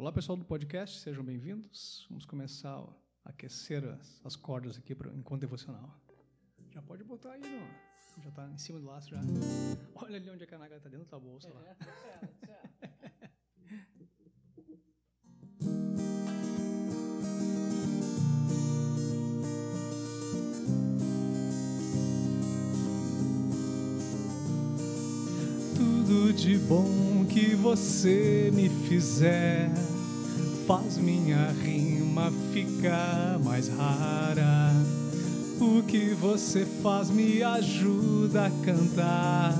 Olá, pessoal do podcast, sejam bem-vindos. Vamos começar a aquecer as, as cordas aqui para o encontro devocional. Já pode botar aí, não? Já está em cima do laço já. Olha ali onde a canaga está dentro da bolsa lá. Tudo de bom que você me fizer faz minha rima ficar mais rara. O que você faz me ajuda a cantar.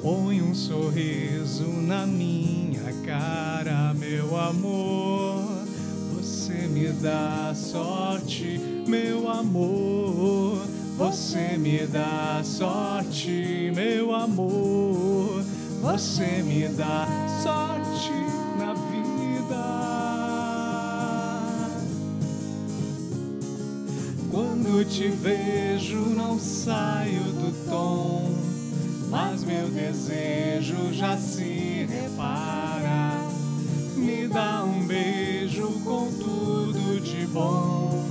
Põe um sorriso na minha cara, meu amor. Você me dá sorte, meu amor. Você me dá sorte, meu amor. Você me dá sorte na vida. Quando te vejo, não saio do tom, mas meu desejo já se repara. Me dá um beijo com tudo de bom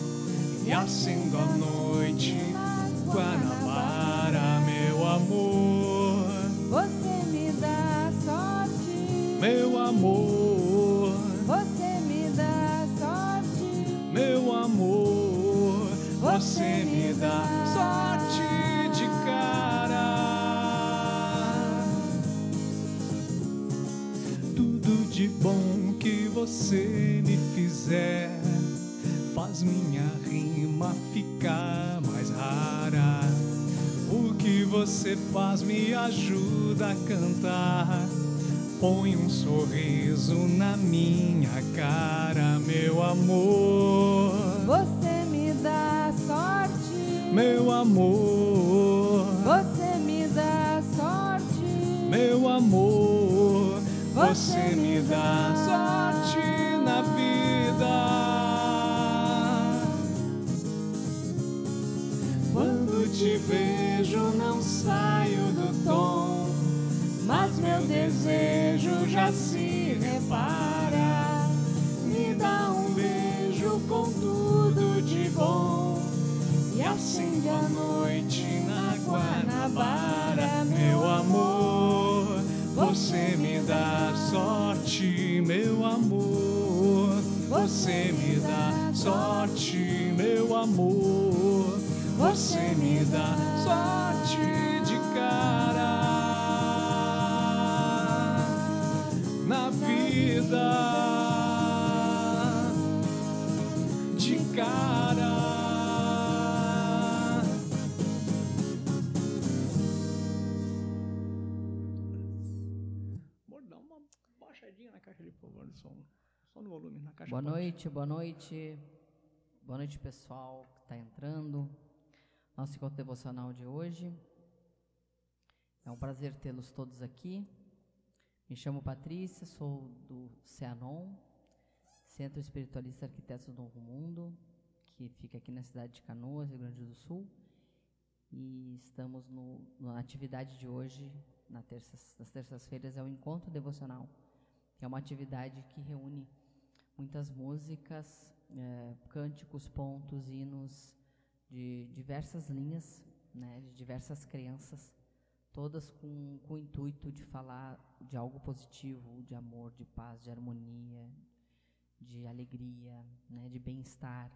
e acendo a noite Guanabara, meu amor. Amor, você me dá sorte, meu amor, você me dá sorte de cara. Tudo de bom que você me fizer faz minha rima ficar mais rara. O que você faz me ajuda a cantar. Põe um sorriso na minha cara, meu amor. você me dá sorte, Meu amor, você me dá sorte, meu amor, você me dá sorte na vida. Acende a noite na Guanabara, meu amor. Você me dá sorte, meu amor. Você me dá sorte, meu amor. Você me dá sorte de cara favor som. Só no volume, na caixa Boa noite, boa noite. Boa noite, pessoal que está entrando. Nosso encontro devocional de hoje. É um prazer tê-los todos aqui. Me chamo Patrícia, sou do CEANON, Centro Espiritualista Arquitetos do Novo Mundo, que fica aqui na cidade de Canoas, Rio Grande do Sul. E estamos no, na atividade de hoje, na terça, nas terças-feiras, é o Encontro Devocional, é uma atividade que reúne muitas músicas, eh, cânticos, pontos, hinos de diversas linhas, né, de diversas crenças, todas com, com o intuito de falar de algo positivo, de amor, de paz, de harmonia, de alegria, né, de bem-estar,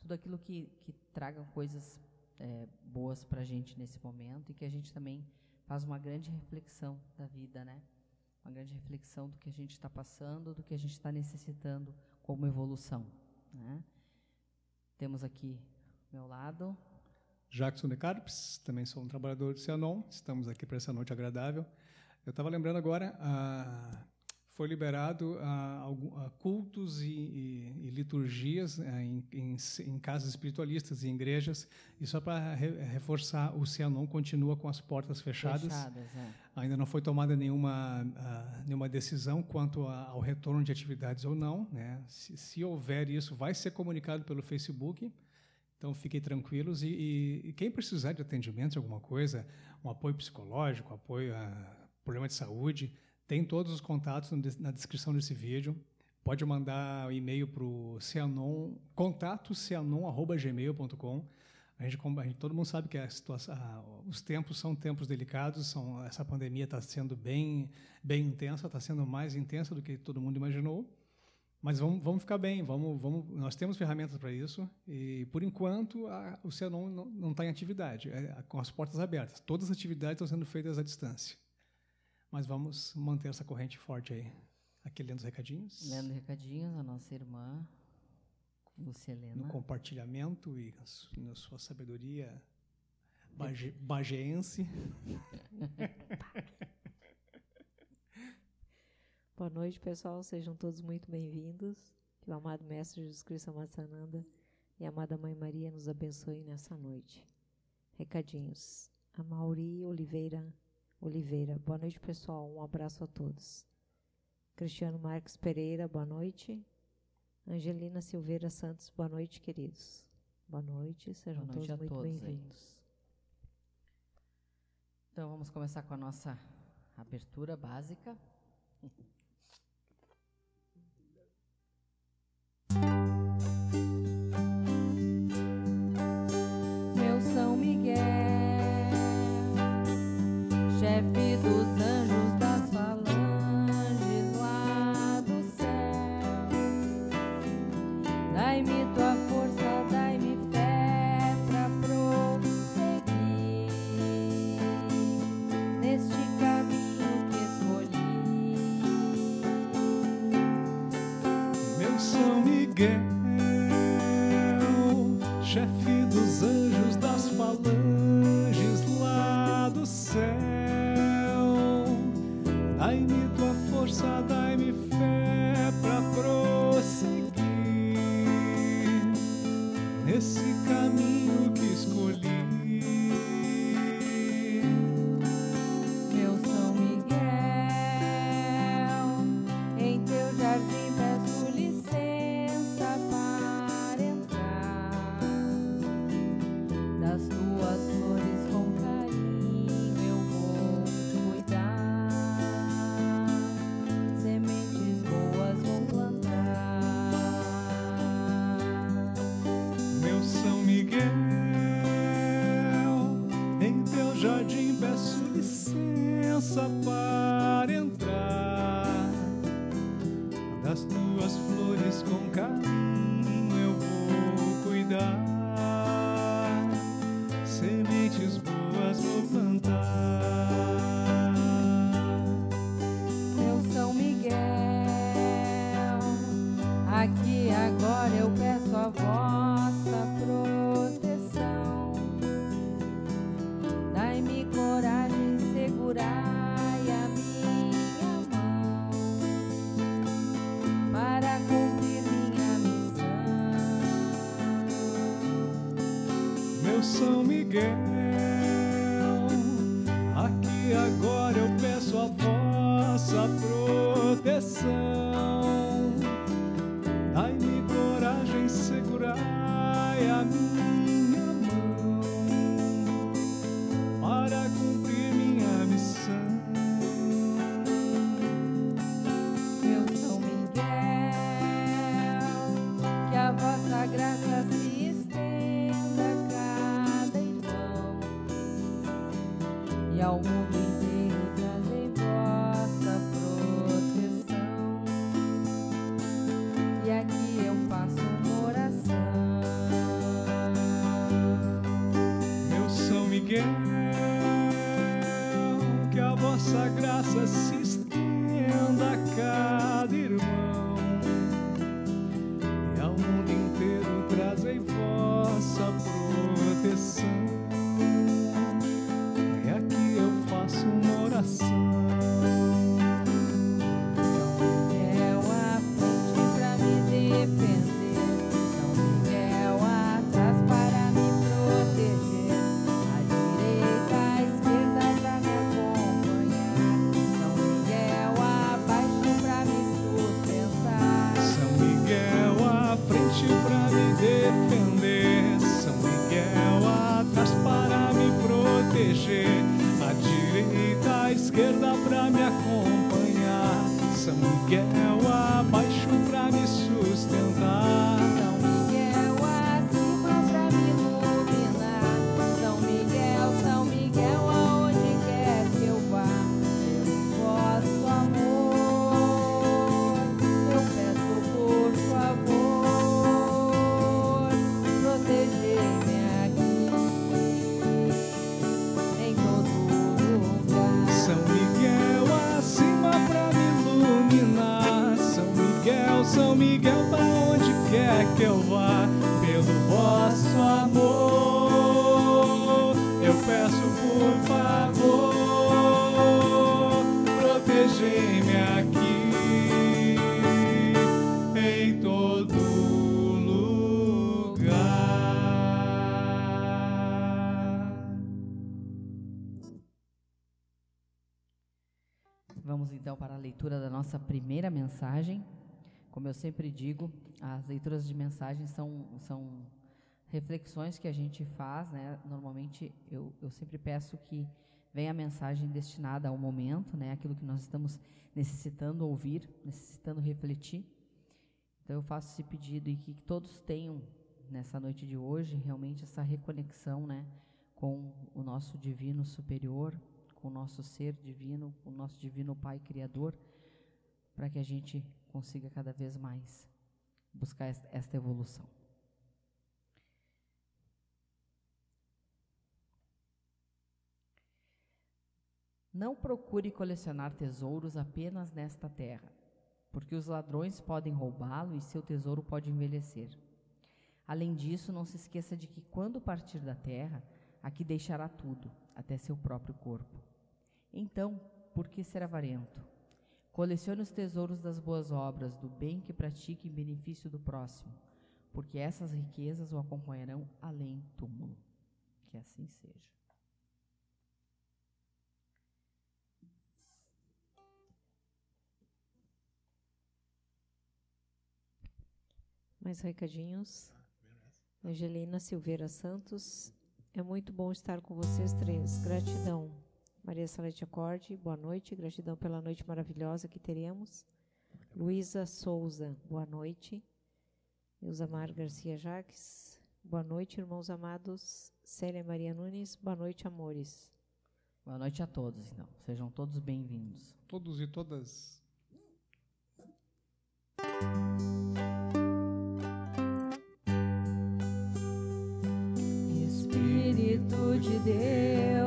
tudo aquilo que, que traga coisas eh, boas para a gente nesse momento e que a gente também faz uma grande reflexão da vida, né? Uma grande reflexão do que a gente está passando, do que a gente está necessitando como evolução, né? Temos aqui ao meu lado Jackson de Carpes, também sou um trabalhador do Cianon, estamos aqui para essa noite agradável. Eu estava lembrando agora, ah, foi liberado ah, algum- ah, cultos e, e- e liturgias ah, em, em em casas espiritualistas e igrejas, e só para re- reforçar, o Cianon continua com as portas fechadas. fechadas, é. Ainda não foi tomada nenhuma, ah, nenhuma decisão quanto a- ao retorno de atividades ou não. Né? Se, se houver isso, vai ser comunicado pelo Facebook. Então, fiquem tranquilos. E, e- e quem precisar de atendimento, alguma coisa, um apoio psicológico, apoio a problema de saúde, tem todos os contatos na descrição desse vídeo. pode mandar um e-mail para o cianon, contato cianon.gmail.com. A gente, a gente, todo mundo sabe que a situação, a, os tempos são tempos delicados, são, essa pandemia está sendo bem, bem intensa, está sendo mais intensa do que todo mundo imaginou. Mas vamos, vamos ficar bem, vamos, vamos, nós temos ferramentas para isso e, por enquanto, a, o Cianon não está em atividade, é, com as portas abertas. Todas as atividades estão sendo feitas à distância. Mas vamos manter essa corrente forte aí. Aqui lendo os recadinhos. Lendo recadinhos, a nossa irmã, Lucelena. No compartilhamento e na sua sabedoria bage, bageense. Boa noite, pessoal. Sejam todos muito bem-vindos. Que o amado Mestre Jesus Cristo Amassananda e a amada Mãe Maria nos abençoe nessa noite. Recadinhos. A Mauri Oliveira Oliveira. Boa noite, pessoal. Um abraço a todos. Cristiano Marques Pereira, boa noite. Angelina Silveira Santos, boa noite, queridos. Boa noite, sejam boa noite todos muito bem-vindos. Então vamos começar com a nossa abertura básica. Chefe dos anjos das falanges lá do céu, Como eu sempre digo, as leituras de mensagens são, são reflexões que a gente faz, né? Normalmente eu, eu sempre peço que venha a mensagem destinada ao momento, né? Aquilo que nós estamos necessitando ouvir, necessitando refletir. Então eu faço esse pedido e que todos tenham nessa noite de hoje realmente essa reconexão, né, com o nosso divino superior, com o nosso ser divino, com o nosso divino Pai criador, para que a gente consiga cada vez mais buscar es- esta evolução. Não procure colecionar tesouros apenas nesta terra, porque os ladrões podem roubá-lo e seu tesouro pode envelhecer. Além disso, não se esqueça de que quando partir da terra, aqui deixará tudo, até seu próprio corpo. Então, por que ser avarento? Colecione os tesouros das boas obras, do bem que pratique em benefício do próximo, porque essas riquezas o acompanharão além túmulo. Que assim seja. Mais recadinhos. Angelina Silveira Santos. É muito bom estar com vocês três. Gratidão. Maria Salete Acorde, boa noite. Gratidão pela noite maravilhosa que teremos. Luísa Souza, boa noite. Eusamar Garcia Jaques, boa noite, irmãos amados. Célia Maria Nunes, boa noite, amores. Boa noite a todos, então. Sejam todos bem-vindos. Todos e todas. Espírito de Deus,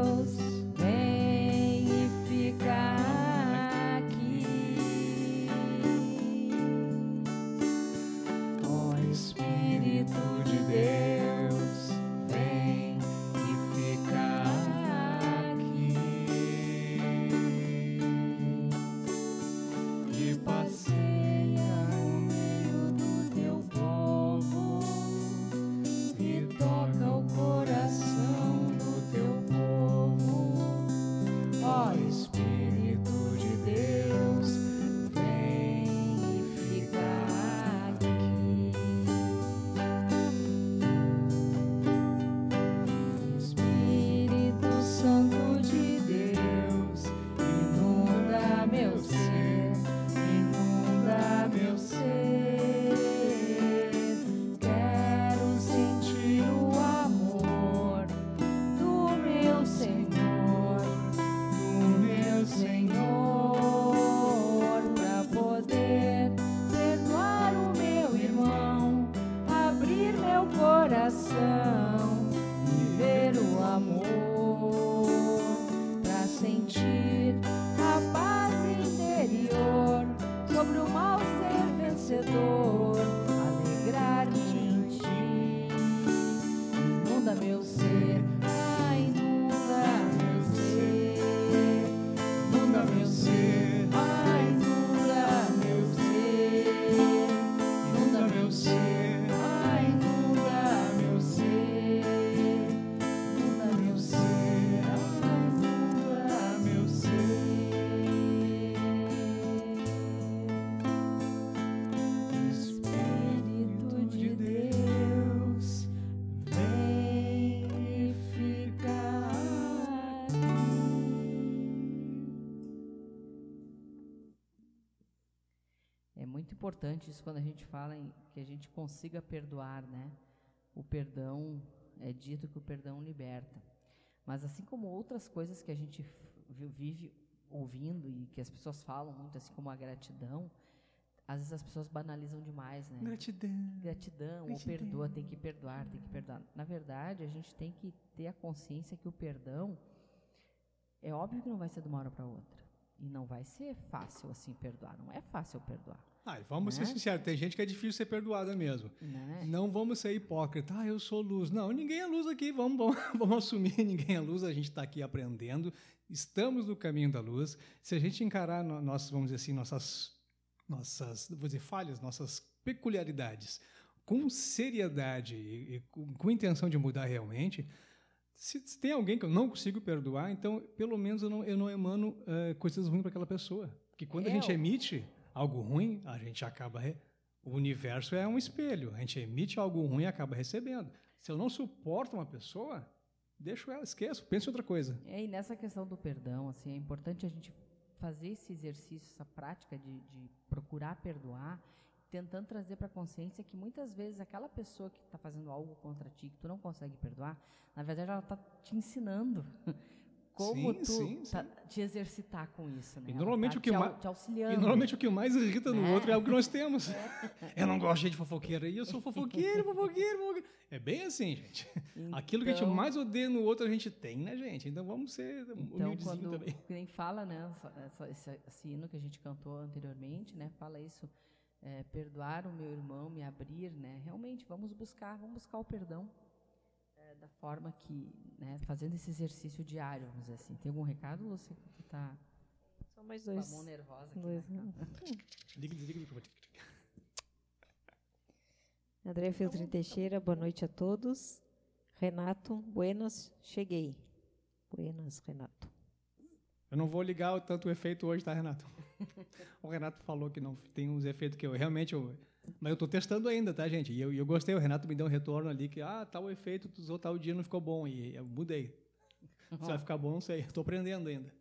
importante isso quando a gente fala em que a gente consiga perdoar, né? O perdão é dito que o perdão liberta. Mas assim como outras coisas que a gente vive ouvindo e que as pessoas falam muito, assim como a gratidão, às vezes as pessoas banalizam demais, né? Gratidão. Gratidão, ou perdoa, tem que perdoar, tem que perdoar. Na verdade, a gente tem que ter a consciência que o perdão é óbvio que não vai ser de uma hora para outra. E não vai ser fácil assim perdoar. Não é fácil perdoar. Ah, vamos Né? ser sinceros, tem gente que é difícil ser perdoada mesmo. Né? Não vamos ser hipócritas. Ah, eu sou luz. Não, ninguém é luz aqui. Vamos, vamos, vamos assumir, ninguém é luz. A gente está aqui aprendendo. Estamos no caminho da luz. Se a gente encarar no, nós, vamos dizer assim, nossas, nossas, vou dizer, falhas, nossas peculiaridades, com seriedade e, e com, com intenção de mudar realmente, se, se tem alguém que eu não consigo perdoar, então pelo menos eu não, eu não emano eh, coisas ruins para aquela pessoa. Porque quando a É, gente emite algo ruim, a gente acaba re- o universo é um espelho. A gente emite algo ruim e acaba recebendo. Se eu não suporto uma pessoa, deixo ela, esqueço, penso em outra coisa. É, e nessa questão do perdão, assim, é importante a gente fazer esse exercício, essa prática de, de procurar perdoar, tentando trazer para a consciência que muitas vezes aquela pessoa que está fazendo algo contra ti, que tu não consegue perdoar, na verdade ela está te ensinando como Sim, tu sim, tá- te exercitar com isso, né? E normalmente tá o que te, ma- au- te auxiliando. E normalmente o que mais irrita no Né? outro é algo que nós temos. Eu não gosto de gente fofoqueira. E eu sou fofoqueiro, fofoqueiro, fofoqueiro. É bem assim, gente. Aquilo que a gente Então- mais odeia no outro, a gente tem, né, gente? Então vamos ser Então, quando também. que nem fala, né, essa, esse, esse hino que a gente cantou anteriormente, né, fala isso, é, perdoar o meu irmão, me abrir, né, realmente, vamos buscar, vamos buscar o perdão é, da forma que, né, fazendo esse exercício diário, vamos dizer assim. Tem algum recado, Lúcia, que tu tá Só mais com a dois. mão nervosa aqui, dois né? Liga, desliga, liga. André Filtrin Teixeira, boa noite a todos. Renato, buenas, cheguei. Buenas, Renato. Eu não vou ligar o tanto o efeito hoje, tá, Renato? O Renato falou que não tem uns efeitos que eu realmente. Eu, mas eu estou testando ainda, tá, gente? E eu, eu gostei, o Renato me deu um retorno ali que, ah, tal efeito, tu usou tal dia não ficou bom. E eu mudei. Se vai ficar bom, não sei. Estou aprendendo ainda.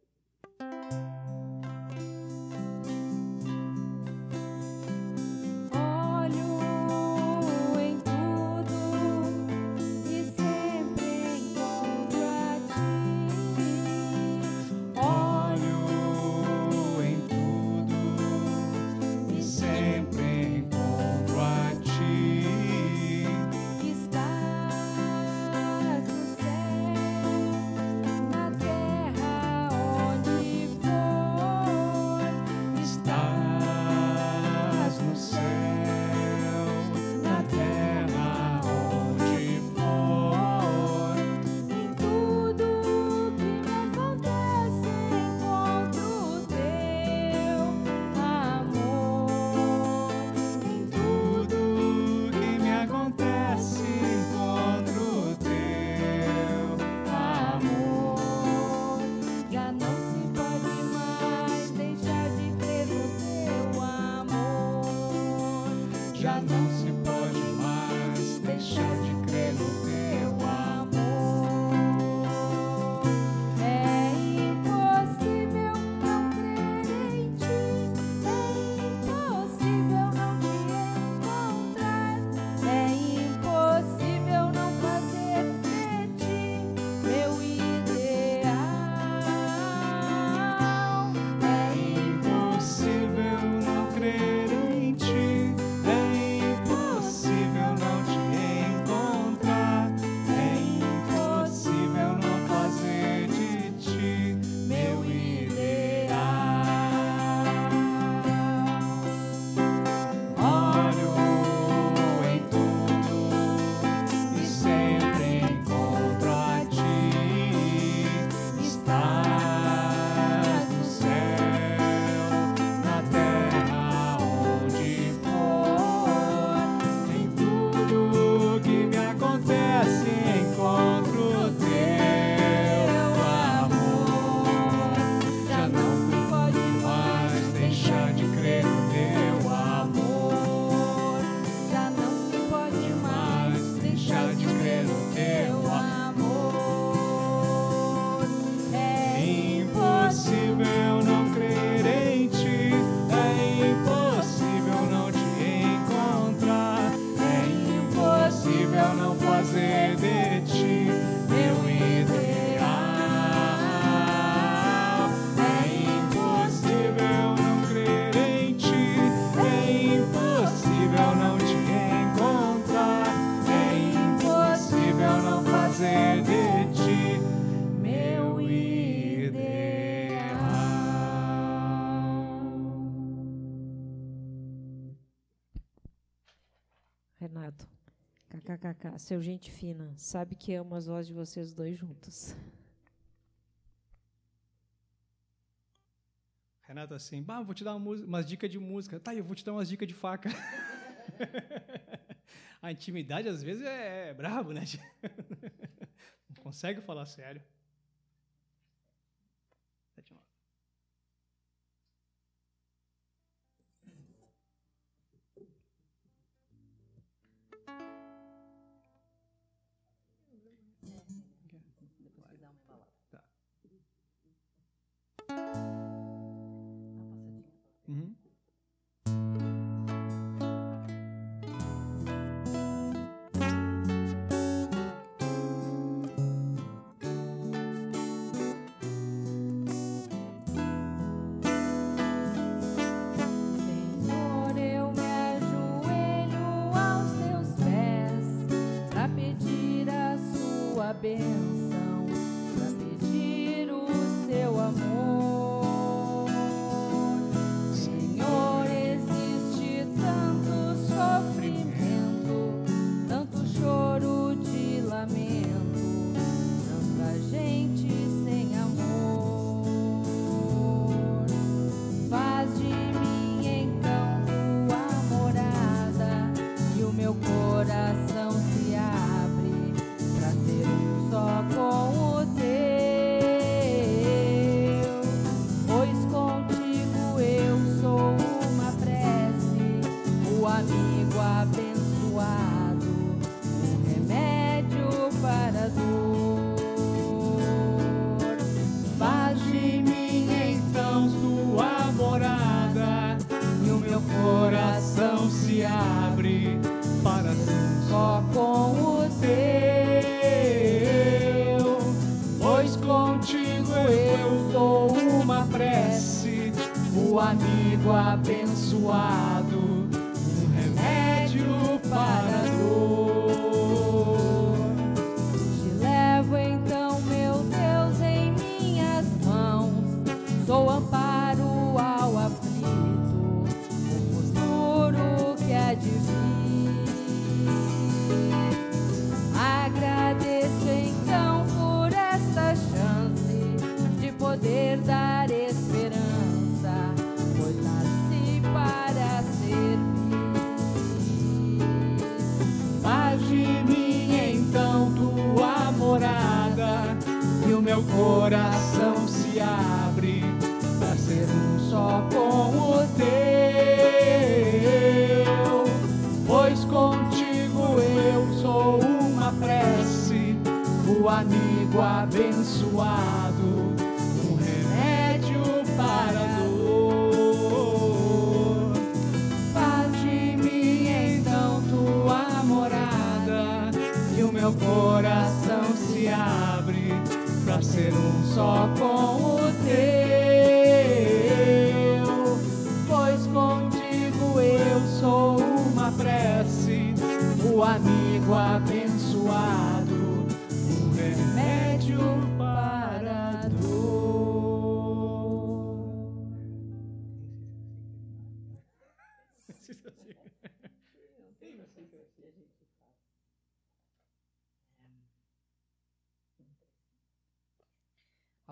KKKK, seu gente fina, sabe que amo as vozes de vocês dois juntos. Renato assim, bah, vou te dar uma umas dicas de música. Tá, eu vou te dar umas dicas de faca. A intimidade às vezes é, é brabo, né? Não consegue falar sério. Sua contigo eu sou uma prece, o amigo abençoado, um remédio para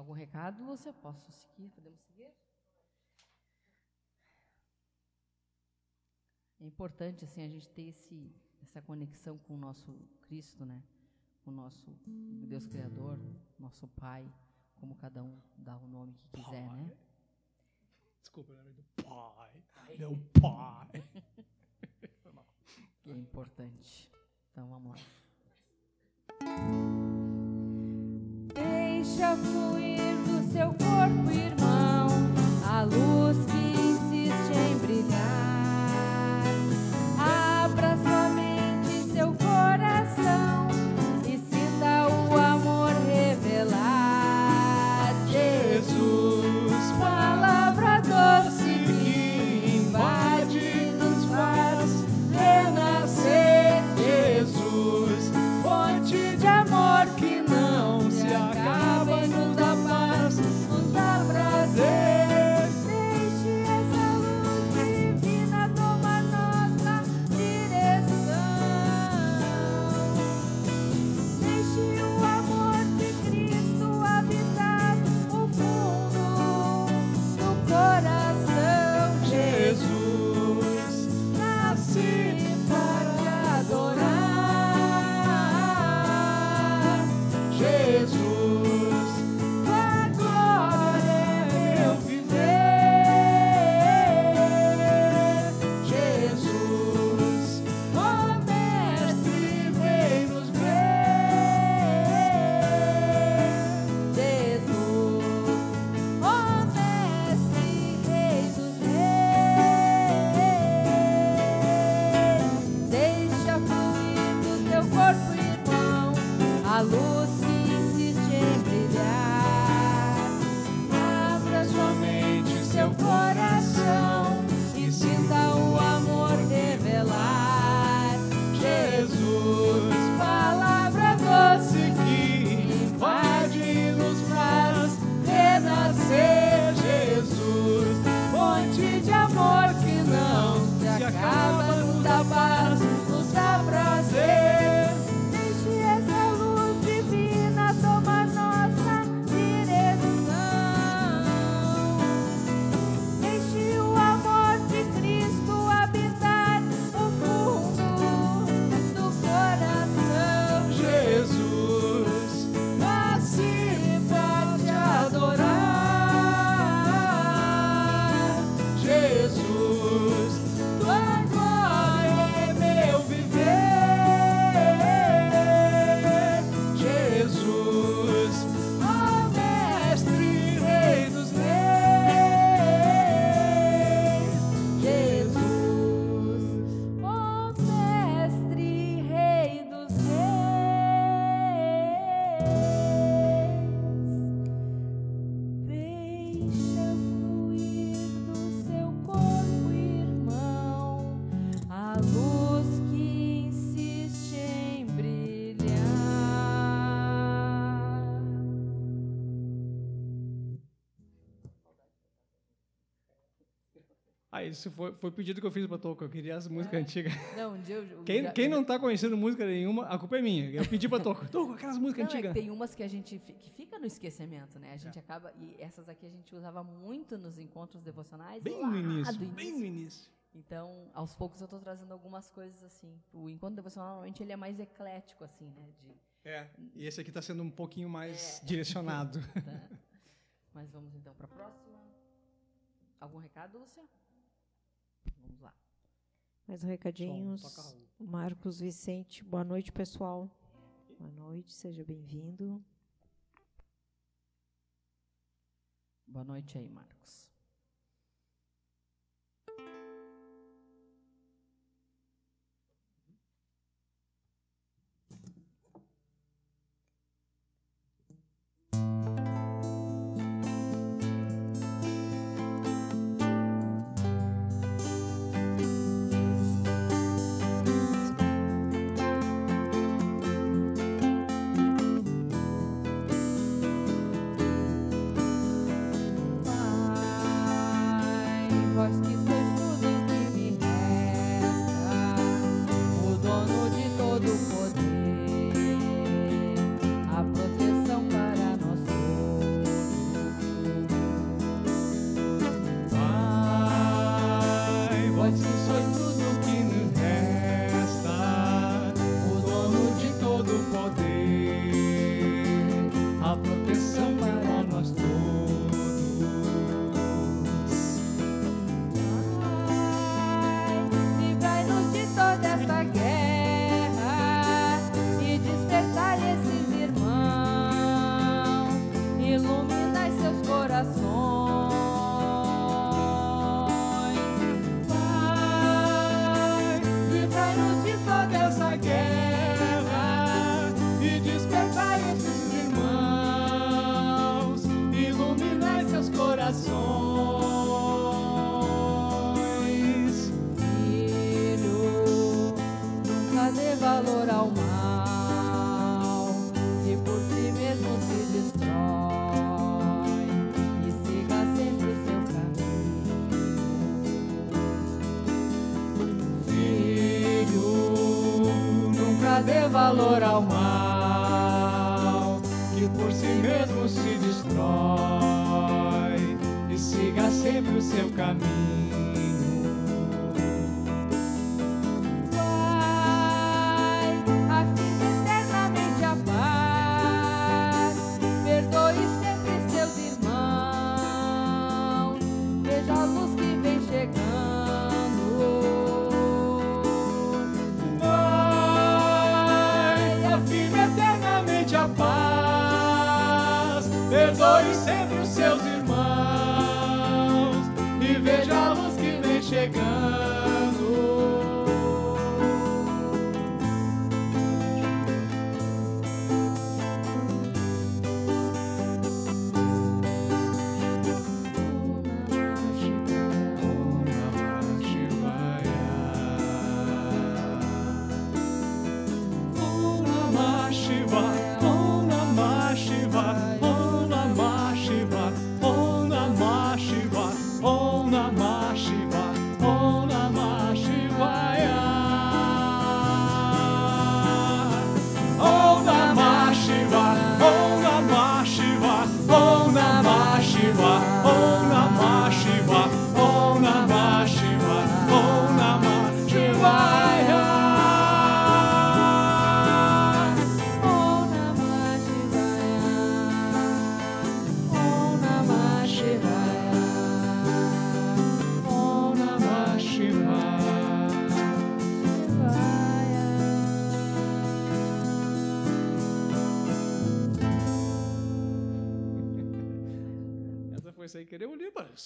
Algum recado? Você posso seguir? Podemos seguir? É importante assim a gente ter esse, essa conexão com o nosso Cristo, né? Com o nosso Deus Criador, nosso Pai, como cada um dá o nome que quiser, né? Desculpa, era do pai. Meu pai. Que é importante. Então vamos lá. Deixa fluir do seu Ah, isso foi, foi pedido que eu fiz para tocar. Eu queria as músicas antigas. Não, um dia eu, Quem, já- quem não tá conhecendo música nenhuma, a culpa é minha. Eu pedi para tocar. Toca aquelas músicas Não, é antigas. tem umas que a gente que fica no esquecimento, né? A gente acaba e essas aqui a gente usava muito nos encontros devocionais. Bem no início, do bem no início. Então, aos poucos eu estou trazendo algumas coisas assim. O encontro devocional normalmente ele é mais eclético assim, né? De, É, e esse aqui está sendo um pouquinho mais É. direcionado. tá? Mas vamos então para a próxima. Algum recado, Lúcia? Mais recadinhos. Toca, Raul. Marcos Vicente, boa noite, pessoal. Boa noite, seja bem-vindo. Boa noite aí, Marcos.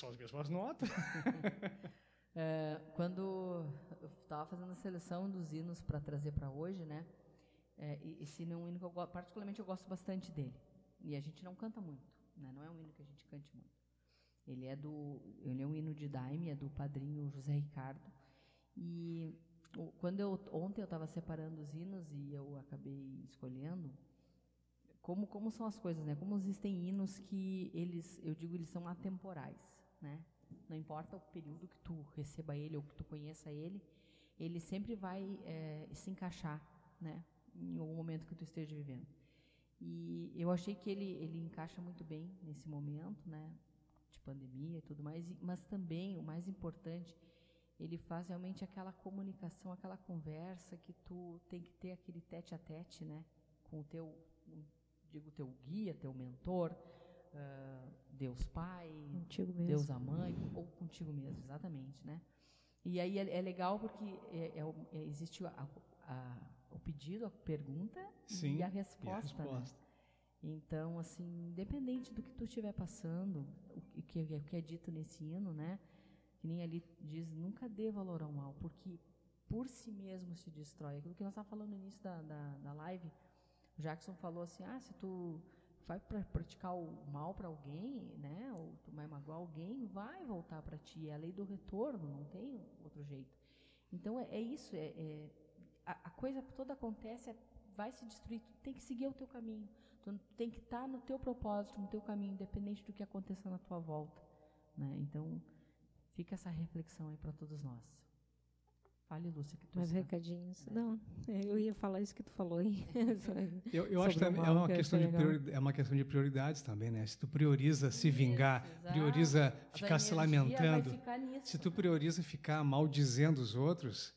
Querer o livro, só as mesmas notas. É, quando eu estava fazendo a seleção dos hinos para trazer para hoje, né? É, esse hino é um hino que eu, go- particularmente eu gosto bastante dele. E a gente não canta muito, né? Não é um hino que a gente cante muito. Ele é do, ele é um hino de Daime, é do padrinho José Ricardo. E o- quando eu ontem eu estava separando os hinos e eu acabei escolhendo como como são as coisas, né? Como existem hinos que eles, eu digo, eles são atemporais, né? Não importa o período que tu receba ele ou que tu conheça ele, ele sempre vai eh, se encaixar, né? Em algum momento que tu esteja vivendo. E eu achei que ele ele encaixa muito bem nesse momento, né? De pandemia e tudo mais, mas também o mais importante ele faz realmente aquela comunicação, aquela conversa que tu tem que ter aquele tete a tete, né, com o teu, digo, teu guia, teu mentor, Deus Pai, Contigo mesmo. Deus a Mãe, ou contigo mesmo, exatamente, né? E aí é, é legal porque é, é é- existe a- a- o pedido, a pergunta Sim, e a E a resposta, né? resposta. Então, assim, independente do que tu estiver passando, o que, é- o que é dito nesse hino, né? Que nem ali diz, nunca dê valor ao mal, porque por si mesmo se destrói. Aquilo que nós estávamos falando no início da, da, da live, o Jackson falou assim, ah, se tu vai pra praticar o mal para alguém, né? Ou tu vai magoar alguém, vai voltar para ti. É a lei do retorno, não tem outro jeito. Então, é, é isso, é, é- a, a coisa toda acontece, é- vai se destruir, tu tem que seguir o teu caminho. Tu tem que estar no teu propósito, no teu caminho, independente do que aconteça na tua volta. Né? Então, fica essa reflexão aí para todos nós. Fale, Lúcia, que tu Mais recadinhos. Não, eu ia falar isso que tu falou aí. Eu, eu acho também é uma que questão de priori- é uma questão de prioridades também, né? Se tu prioriza se vingar, exato. prioriza A ficar se lamentando, ficar nisso. se tu prioriza ficar maldizendo os outros,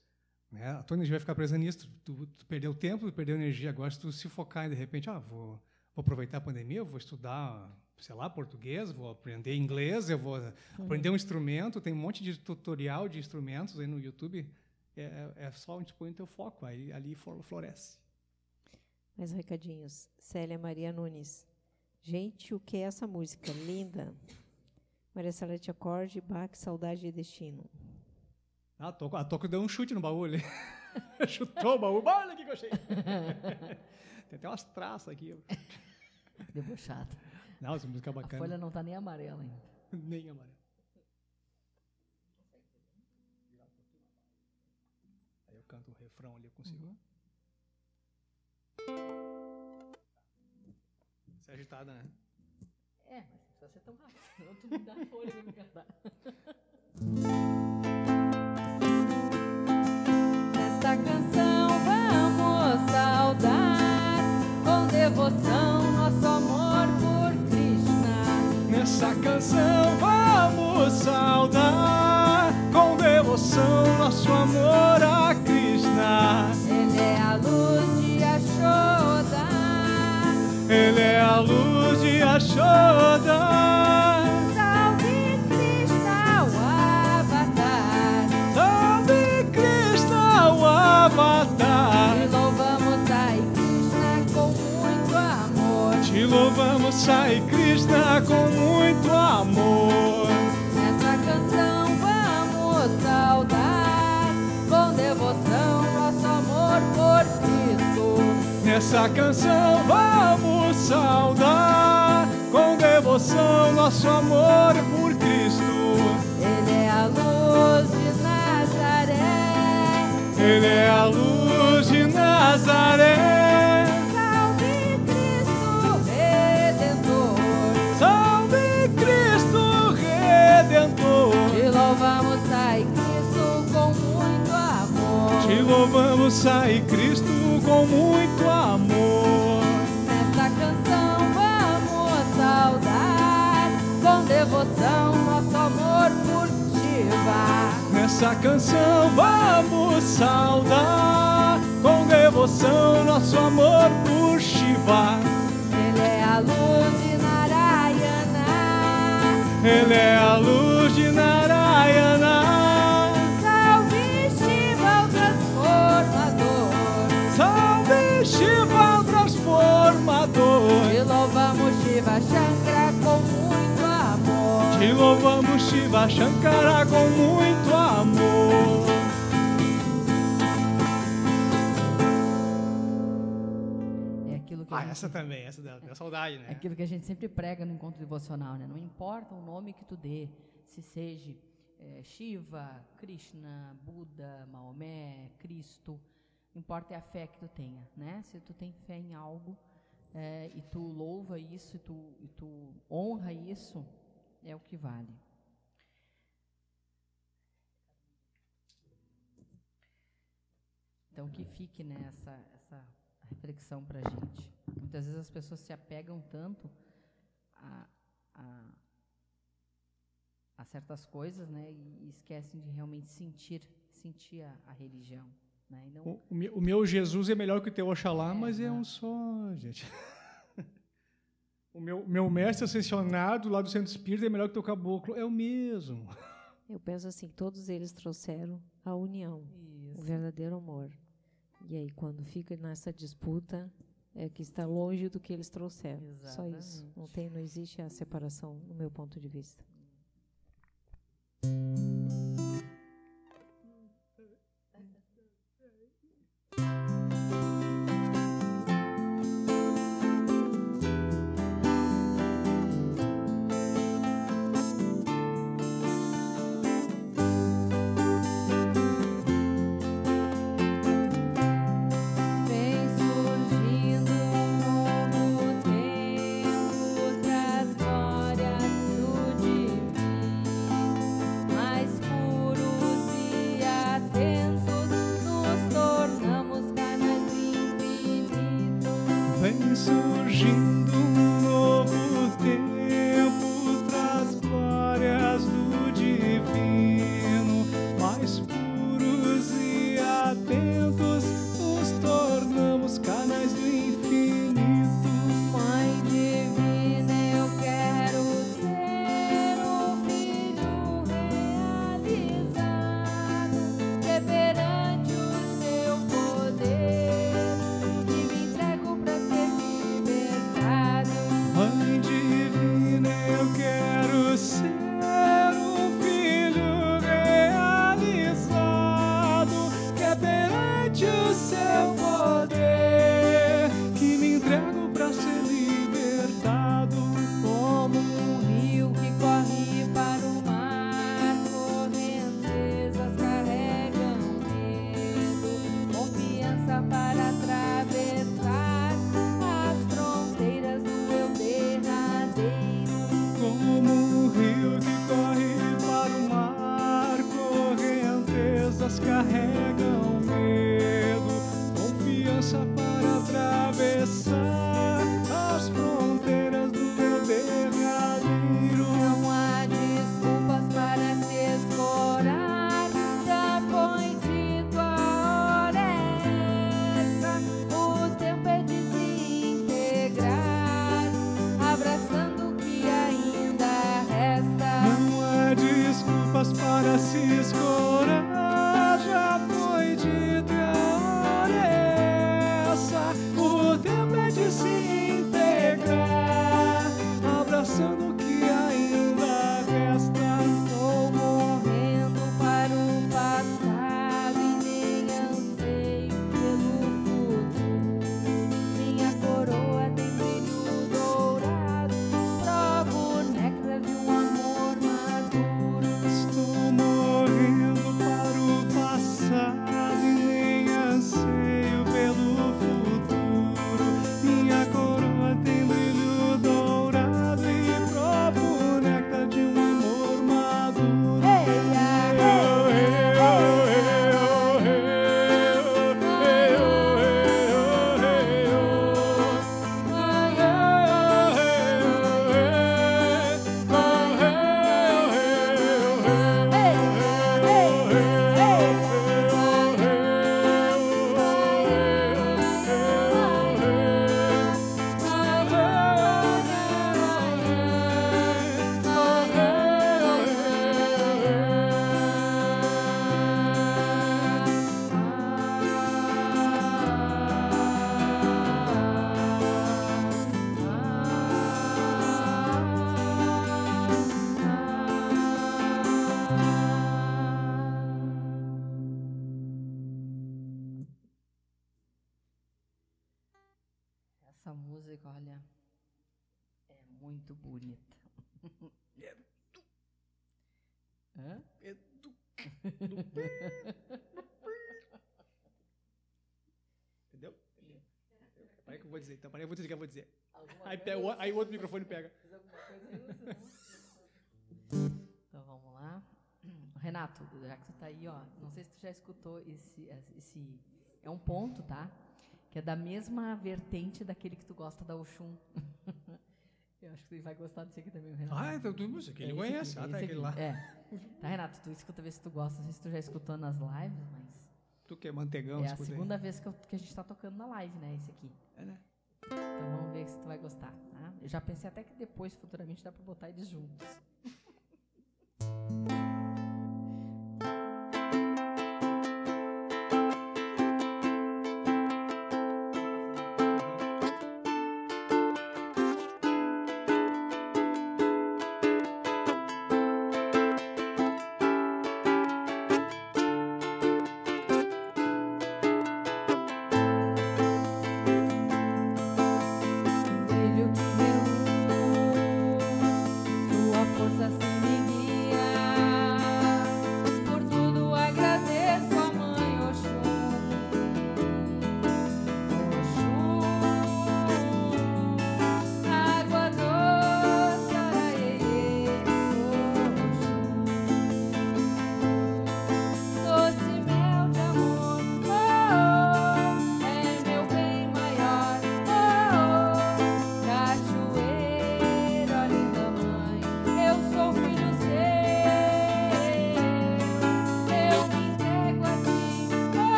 né? A tua energia vai ficar presa nisso. Tu, tu perdeu tempo, tu perdeu energia. Agora, se tu se focar em de repente, ah, vou, vou aproveitar a pandemia, eu vou estudar, sei lá, português, vou aprender inglês, eu vou aprender um instrumento. Tem um monte de tutorial de instrumentos aí no YouTube. É, é- é só onde põe o teu foco, aí ali flo- floresce. Mais recadinhos. Célia Maria Nunes. Gente, o que é essa música? Linda. Maria Salete Acorde, Bach, Saudade e Destino. Ah, a Toco, a Toco deu um chute no baú ali. Chutou o baú. Olha que eu achei. Tem até umas traças aqui. Debochado. Não, essa música é A bacana. folha não está nem amarela ainda. Nem amarelo. Aí eu canto o refrão ali, eu consigo. Você é agitada, né? É, mas não precisa ser tão rápido, senão tu me dá folha pra me cantar. Nesta canção vamos saudar com devoção nosso amor por Krishna. Nessa canção vamos saudar com devoção nosso amor a Krishna. Ele é a luz de Ashoda. Ele é a luz de Ashoda. Salve Krishna, o Avatar. Salve Krishna, o Avatar. E louvamos Sai Krishna com muito amor. Te louvamos, Sai Krishna, com muito amor. Nessa canção vamos saudar com devoção nosso amor por Cristo. Ele é a luz de Nazaré. Ele é a luz de Nazaré. Salve Cristo Redentor. Salve Cristo Redentor. Te louvamos, Sai Cristo com muito Nessa canção vamos saudar com devoção nosso amor por Shiva. Ele é a luz de Narayana. Ele é a luz de Narayana. Salve Shiva, o transformador. Salve Shiva, o transformador. Te louvamos, Shiva Shankara, com muito amor. Te louvamos, Shiva Shankara, com muito que Ah, gente essa também, essa da, da saudade, É né? aquilo que a gente sempre prega no encontro devocional, né? Não importa o nome que tu dê, se seja é, Shiva, Krishna, Buda, Maomé, Cristo. Importa é a fé que tu tenha, né? Se tu tem fé em algo é, e tu louva isso, e tu, e tu honra isso, é o que vale. Então que fique nessa né, essa reflexão para a gente. Muitas vezes as pessoas se apegam tanto a, a, a certas coisas, né, e esquecem de realmente sentir sentir a, a religião. Né? Não... O, o, meu Jesus é melhor que o teu Oxalá, é, mas é um só, gente. o meu, meu mestre ascensionado lá do centro espírita é melhor que o teu caboclo. É o mesmo. Eu penso assim, todos eles trouxeram a união, Isso. o verdadeiro amor. E aí, quando fica nessa disputa, é que está longe do que eles trouxeram. Exatamente. Só isso. Não, tem, não existe a separação, no meu ponto de vista. Eu vou dizer. Peraí, eu vou dizer o que eu vou dizer. Aí, pega, o- aí o outro microfone pega. Então vamos lá. Renato, já que tu tá aí, ó, não sei se tu já escutou esse, esse é um ponto, tá? Que é da mesma vertente daquele que tu gosta da Oxum. Eu acho que tu vai gostar desse aqui também, o Renato. Ah, então tudo isso aqui. Ele É conhece. aqui, Ah, tá aquele lá. É. Tá, Renato, tu escuta, vê se tu gosta. Não sei se tu já escutou nas lives, mas Tu que é mantegão, é a escuta aí. segunda vez que, eu- que a gente tá tocando na live, né? Esse aqui. É, né? Vamos ver se tu vai gostar, tá? Eu já pensei até que depois, futuramente, dá pra botar eles juntos.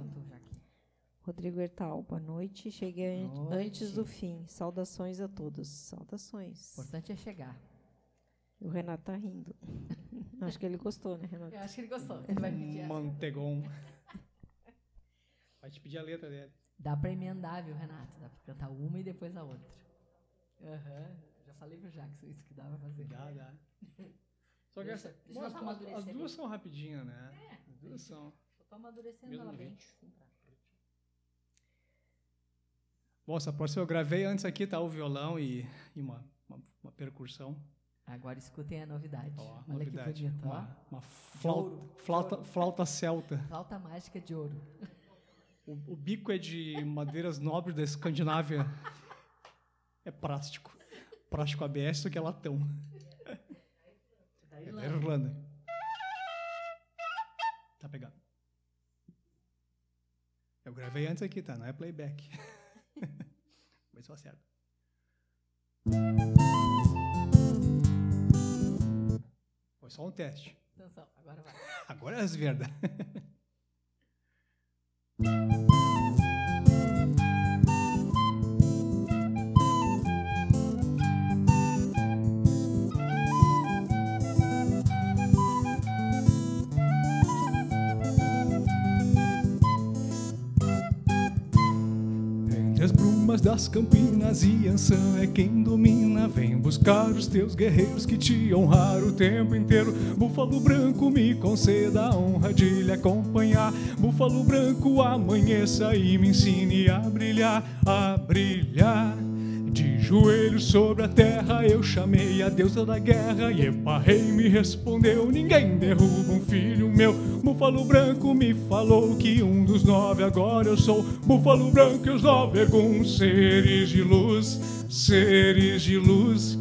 Aqui. Rodrigo Hertal, boa noite. Cheguei an- Noite. antes do fim. Saudações a todos. Saudações. O importante é chegar. O Renato tá rindo. Acho que ele gostou, né, Renato? Eu acho que ele gostou. Ele vai pedir essa. Mantegon. Vai te pedir a letra dele. Dá pra emendar, viu, Renato? Dá pra cantar uma e depois a outra. Aham. Já falei pro Jackson isso que dá pra fazer. Dá, dá. Só que Deixa- essa, deixa bom, as, as duas são rapidinhas, né? as duas são. Tô amadurecendo Mesmo ela bem. assim, pra- Bom, essa próxima eu gravei antes aqui, tá? O violão e, e uma, uma, uma percussão. Agora escutem a novidade. Ó, Olha novidade. que bonito. Uma, uma flauta, ouro, flauta, ouro. flauta celta. Flauta mágica de ouro. O, o bico é de madeiras nobres da Escandinávia. É plástico. Plástico ABS, só que é latão. Da É da Irlanda. Irlanda. Tá pegando. Eu gravei antes aqui, tá? Não é playback. Mas só certo. Foi só um teste. Atenção, agora vai. Agora é as verdas. Das campinas e Ançã é quem domina. Vem buscar os teus guerreiros que te honrar o tempo inteiro. Búfalo branco, me conceda a honra de lhe acompanhar. Búfalo branco, amanheça e me ensine a brilhar, a brilhar. De joelhos sobre a terra eu chamei a deusa da guerra e Epa rei me respondeu: Ninguém derruba um filho meu. Búfalo branco me falou que um dos nove agora eu sou. Búfalo branco e os nove alguns seres de luz, seres de luz.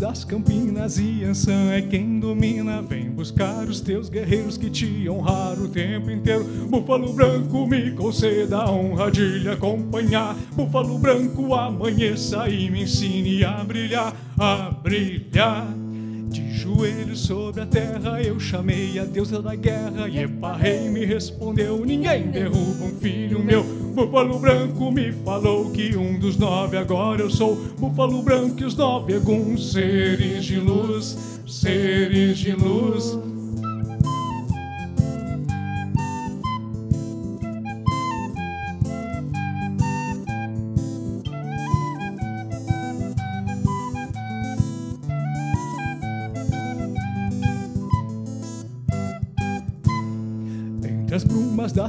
Das campinas e Ançã é quem domina. Vem buscar os teus guerreiros que te honrar o tempo inteiro. Búfalo branco, me conceda a honra de lhe acompanhar. Búfalo branco, amanheça e me ensine a brilhar, a brilhar. De joelhos sobre a terra eu chamei a deusa da guerra e Epa rei me respondeu: Ninguém derruba um filho meu. Búfalo branco me falou que um dos nove agora eu sou. Búfalo branco e os nove alguns seres de luz, seres de luz.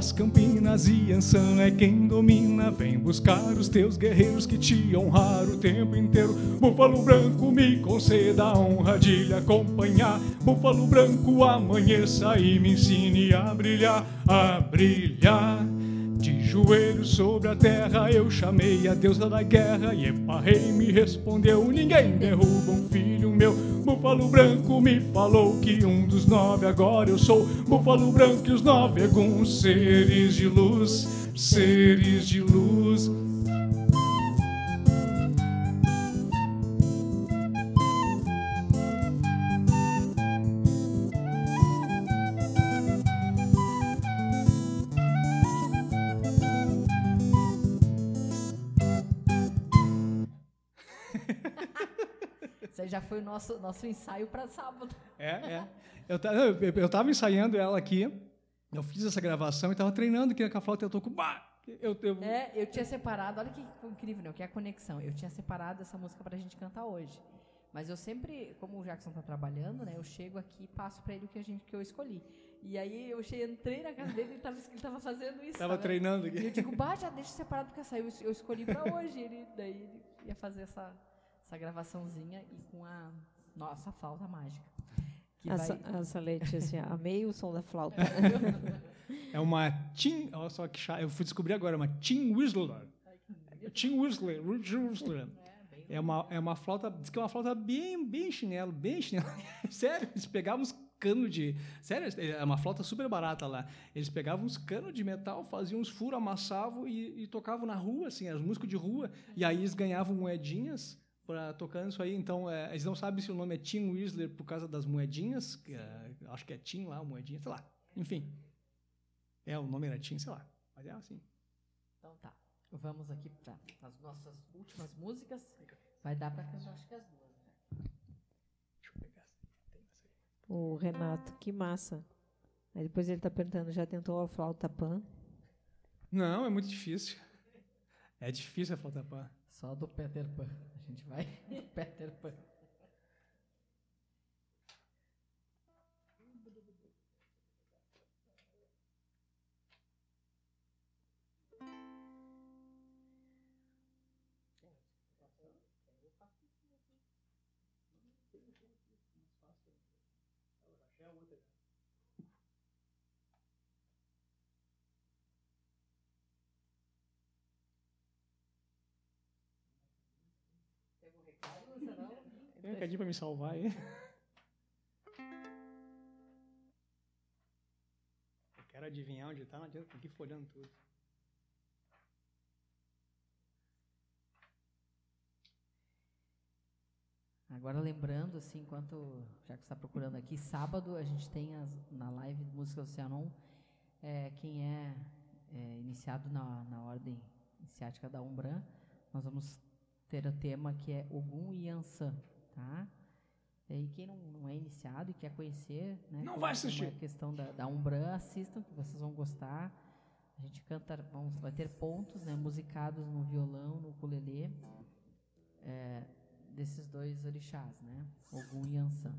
Das campinas e Ançã é quem domina. Vem buscar os teus guerreiros que te honrar o tempo inteiro. Búfalo branco, me conceda a honra de lhe acompanhar. Búfalo branco, amanheça e me ensine a brilhar, a brilhar. De joelhos sobre a terra eu chamei a deusa da guerra e Epa rei me respondeu: Ninguém derruba um filho meu. Búfalo branco me falou que um dos nove agora eu sou. Búfalo branco e os nove alguns seres de luz, seres de luz. Nosso, nosso ensaio para sábado. É, é. Eu, eu, eu- tava ensaiando ela aqui. Eu fiz essa gravação e tava treinando aqui com a flauta e eu tô com. Eu, eu, É, eu tinha separado, olha que incrível, né? Que é a conexão. Eu tinha separado essa música pra gente cantar hoje. Mas eu sempre, como o Jackson tá trabalhando, né? Eu chego aqui e passo pra ele o que, a gente, que eu escolhi. E aí eu cheguei, entrei na casa dele e ele tava, ele tava fazendo isso. tava tá vendo? treinando E eu aqui. digo, bah, já deixa separado porque eu, escolhi pra hoje. Ele, daí ele ia fazer essa, essa gravaçãozinha e com a nossa flauta mágica. Que A, vai, Sa- a Salete, assim, amei o som da flauta. É uma Tim. Olha só que chá. Eu fui descobrir agora, uma Tim Whistler. Tim Whistler. Whistler. É uma, é uma flauta. Diz que é uma flauta bem, bem chinelo, bem chinelo. Sério, eles pegavam uns canos de. Sério, é uma flauta super barata lá. Eles pegavam uns canos de metal, faziam uns furos, amassavam e, e tocavam na rua, assim, as músicas de rua. E aí eles ganhavam moedinhas para tocando isso aí. Então, é, eles não sabem se o nome é Tim Whistler por causa das moedinhas. Que, é, acho que é Tim lá, moedinha, sei lá. Enfim. É, o nome era Tim, sei lá. Mas é assim. Então tá. Vamos aqui para as nossas últimas músicas. Vai dar para cantar, acho que as duas. né? Deixa eu pegar. Tem essa aí. O Renato, que massa. Aí depois ele tá perguntando, já tentou a flauta pan? Não, é muito difícil. É difícil a flauta pan. Só do Peter Pan. A gente vai Peter Pan. Um recadinho pra me salvar aí. Eu quero adivinhar onde tá, não adianta ficar aqui folhando tudo. Agora lembrando, assim, enquanto já que está procurando aqui, sábado a gente tem as, na live Música Oceanon é, quem é, é iniciado na, na ordem iniciática da Umbran, nós vamos ter o tema que é Ogum e Ansan, tá? E quem não, não é iniciado e quer conhecer, né, Não vai como assistir. é a questão da, da Umbran, assistam que vocês vão gostar. A gente canta, vamos, vai ter pontos, né, musicados no violão, no ukulele, é, desses dois orixás, né, Ogum e Ansan.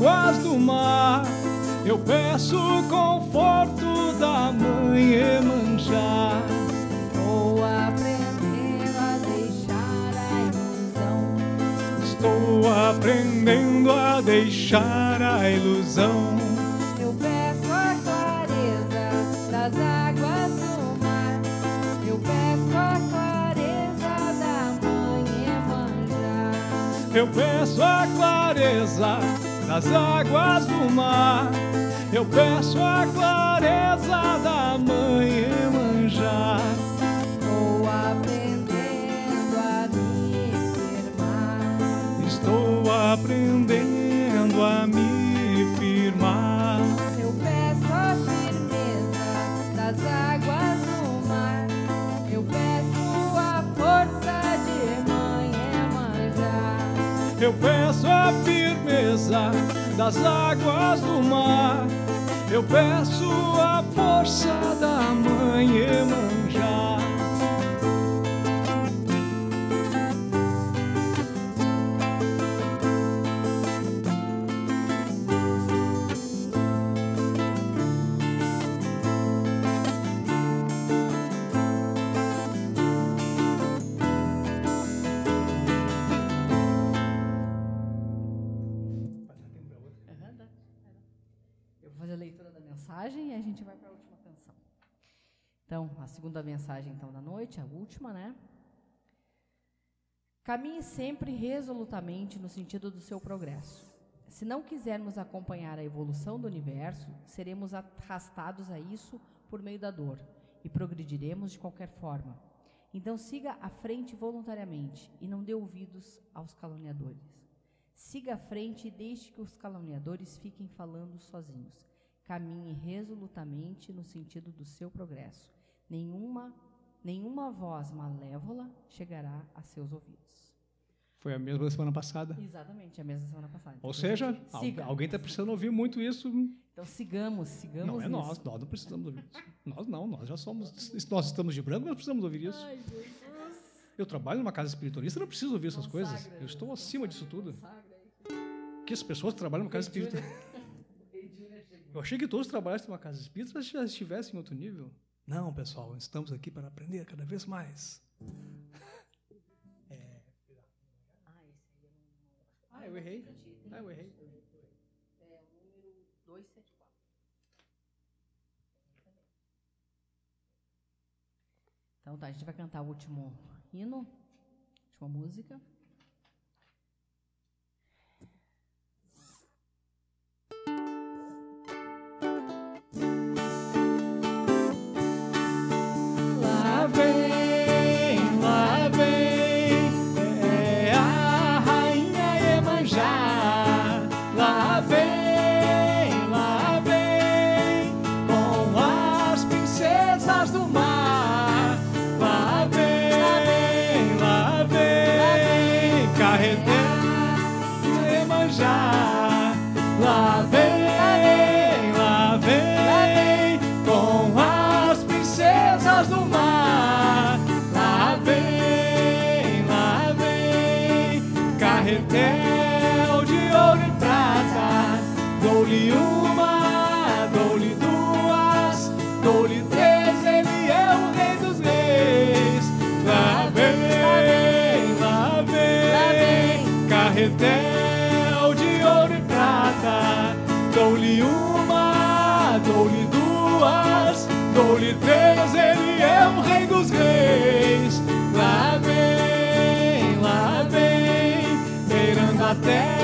Águas do mar. Eu peço conforto da mãe Emanjá. Estou aprendendo a deixar a ilusão. Estou aprendendo a deixar a mensagem então da noite, a última, né? Caminhe sempre resolutamente no sentido do seu progresso. Se não quisermos acompanhar a evolução do universo, seremos arrastados a isso por meio da dor e progrediremos de qualquer forma. Então siga à frente voluntariamente e não dê ouvidos aos caluniadores. Siga à frente e deixe que os caluniadores fiquem falando sozinhos. Caminhe resolutamente no sentido do seu progresso. Nenhuma, nenhuma voz malévola chegará a seus ouvidos. Foi a mesma da semana passada. Exatamente, a mesma semana passada. Ou Então, seja, gente, alguém está precisando ouvir muito isso. Então sigamos, sigamos. Não é nisso. nós, nós não precisamos ouvir isso. Nós não, nós já somos. Nós estamos de branco, nós precisamos ouvir isso. Ai. Eu trabalho numa casa espiritualista, eu não preciso ouvir essas Consagra, coisas. Eu estou acima disso tudo. consagra. Que as pessoas que trabalham numa casa espiritualista. Eu achei que todos os trabalhadores de uma casa espírita já estivessem em outro nível. Não, pessoal, estamos aqui para aprender cada vez mais. É, Ah, eu errei. Ah, eu errei. É o número 274. Então tá, a gente vai cantar o último hino, última música. Dou-lhe uma, dou-lhe duas, dou-lhe três, ele é o rei dos reis. Lá vem, lá vem, beirando a terra,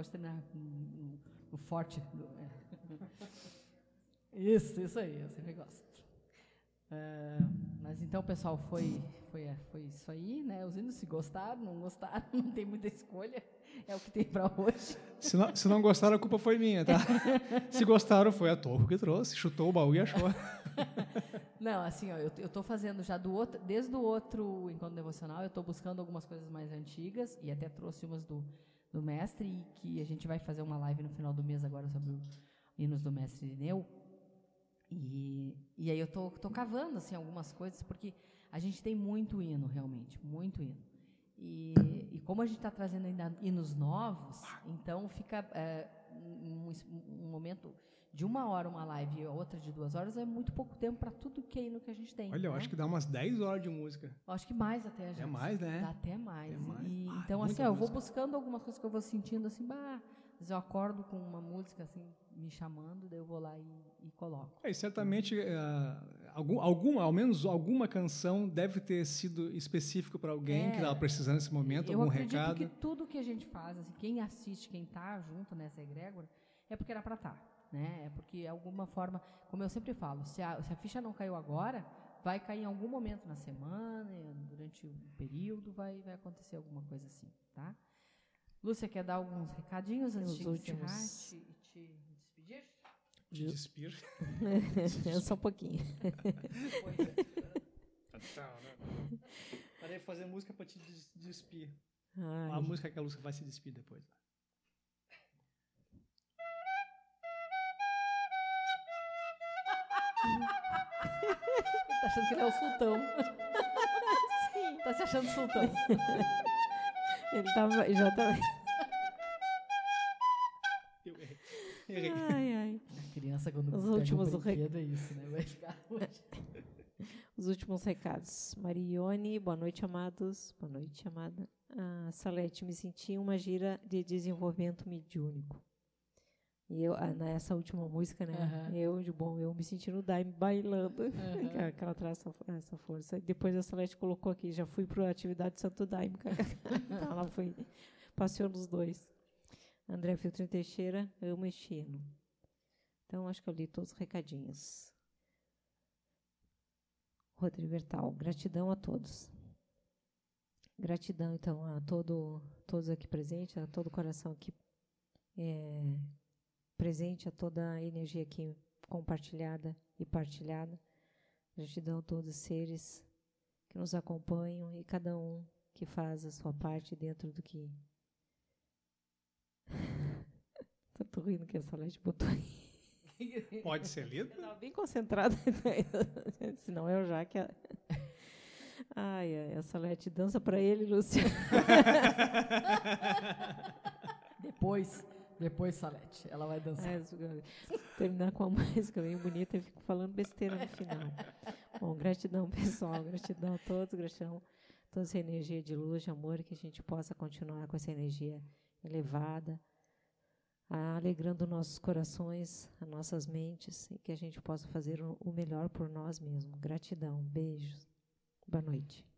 Eu gosto de terminar no, no forte. é. Isso, isso aí, eu sempre gosto. É, mas então, pessoal, foi, foi, é, foi isso aí, né? Os hinos se gostaram, não gostaram, não tem muita escolha. É o que tem para hoje. Se não, se não gostaram, a culpa foi minha, tá? Se gostaram, foi a Torre que trouxe, chutou o baú e achou. Não, assim, ó, eu, eu tô fazendo já do outro, desde o outro encontro devocional, eu tô buscando algumas coisas mais antigas e até trouxe umas do, do mestre e que a gente vai fazer uma live no final do mês agora sobre o hinos do mestre Irineu. E, e aí eu tô, tô cavando assim algumas coisas porque a gente tem muito hino realmente, muito hino. E, e como a gente está trazendo ainda hinos novos, então fica é, um, um- um momento de uma hora uma live e outra de duas horas é muito pouco tempo para tudo que é hino que a gente tem. Olha, eu né? acho que dá umas 10 horas de música. Eu acho que mais até, gente. mais, né? Dá até mais. É mais. E, Ah, então, assim, ó, eu vou buscando algumas coisas que eu vou sentindo, assim, bah, eu acordo com uma música, assim, me chamando, daí eu vou lá e, e coloco. É, e certamente, ah, algum, algum, ao menos alguma canção deve ter sido específico para alguém É. que estava precisando nesse momento, eu algum acredito recado. que tudo que a gente faz, assim, quem assiste, quem tá junto nessa egrégora, é porque era para estar, né? É porque, de alguma forma, como eu sempre falo, se a, se a ficha não caiu agora, vai cair em algum momento na semana, durante o período, vai, vai acontecer alguma coisa assim, tá? Lúcia, quer dar alguns recadinhos antes de últimos. encerrar e te, te despedir? Te despir. Só um pouquinho. Parei de fazer música pra te des- despir. Ai, A música que a Lúcia vai se despir depois. Tá achando que ele é o sultão. Tá se achando sultão. ele tava exatamente. Eu errei. Errei. Ai, ai. A criança, quando Os últimos um rec- é isso, né? Vai ficar Os últimos recados. Marione, boa noite, amados. Boa noite, amada. Ah, Salete, me senti uma gira de desenvolvimento mediúnico. E eu, ah, nessa última música, né? Aham. Eu, de bom, eu me senti no Daime bailando. Que ela traz essa, essa força. E depois a Salete colocou aqui, já fui para a atividade Santo Daime. então ela foi, passeou nos dois. André Filtro Teixeira, amo este hino. Então, acho que eu li todos os recadinhos. Rodrigo Bertal, gratidão a todos. Gratidão, então, a todo, todos aqui presentes, a todo o coração aqui é, presente, a toda a energia aqui compartilhada e partilhada. Gratidão a todos os seres que nos acompanham e cada um que faz a sua parte dentro do que. Tô rindo que a Salete botou aí. Pode ser lido? Eu estava bem concentrada. Se não é o Jaque. a- Ai, ai, a Salete dança para ele, Lúcia. Depois, depois, Salete, ela vai dançar. É, terminar com a música bem bonita e fico falando besteira no final. Bom, gratidão, pessoal. Gratidão a todos. Gratidão a toda essa energia de luz, de amor, que a gente possa continuar com essa energia elevada, alegrando nossos corações, as nossas mentes, e que a gente possa fazer o melhor por nós mesmos. Gratidão. Beijos. Boa noite.